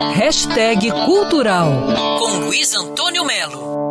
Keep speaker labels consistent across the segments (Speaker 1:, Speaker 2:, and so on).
Speaker 1: Hashtag Cultural com Luiz Antônio Melo.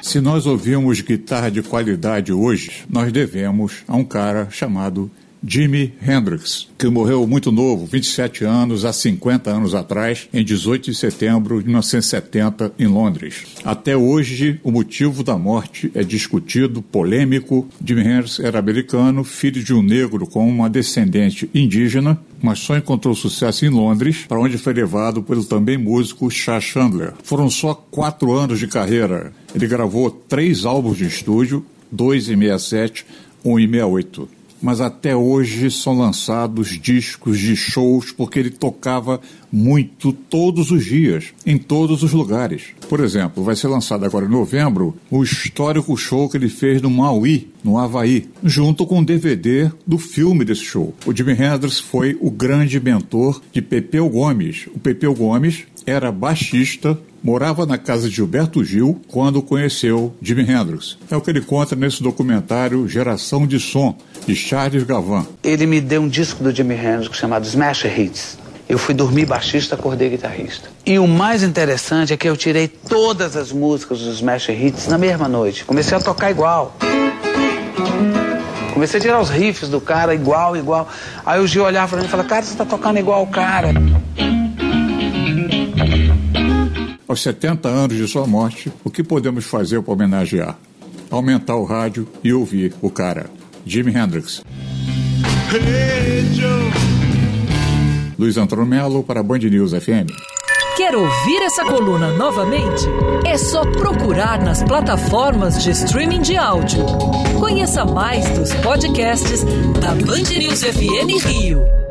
Speaker 2: Se nós ouvimos guitarra de qualidade hoje, nós devemos a um cara chamado Jimi Hendrix, que morreu muito novo, 27 anos, há 50 anos atrás, em 18 de setembro de 1970, em Londres. Até hoje, o motivo da morte é discutido, polêmico. Jimi Hendrix era americano, filho de um negro com uma descendente indígena, mas só encontrou sucesso em Londres, para onde foi levado pelo também músico Chas Chandler. Foram só quatro anos de carreira. Ele gravou três álbuns de estúdio, dois em 67, um em 68 mas até hoje são lançados discos de shows porque ele tocava muito todos os dias, em todos os lugares. Por exemplo, vai ser lançado agora em novembro o histórico show que ele fez no Maui, no Havaí, junto com o DVD do filme desse show. O Jimi Hendrix foi o grande mentor de Pepeu Gomes. O Pepeu Gomes era baixista morava na casa de Gilberto Gil quando conheceu Jimi Hendrix. É o que ele conta nesse documentário Geração de Som, de Charles Gavan.
Speaker 3: Ele me deu um disco do Jimi Hendrix chamado Smash Hits. Eu fui dormir baixista, acordei guitarrista. E o mais interessante é que eu tirei todas as músicas dos Smash Hits na mesma noite. Comecei a tocar igual. Comecei a tirar os riffs do cara igual, igual. Aí o Gil olhava pra mim e falava, cara, você tá tocando igual o cara.
Speaker 2: Aos 70 anos de sua morte, o que podemos fazer para homenagear? Aumentar o rádio e ouvir o cara, Jimi Hendrix. Hey, Luiz Antônio Melo para Band News FM.
Speaker 1: Quer ouvir essa coluna novamente? É só procurar nas plataformas de streaming de áudio. Conheça mais dos podcasts da Band News FM Rio.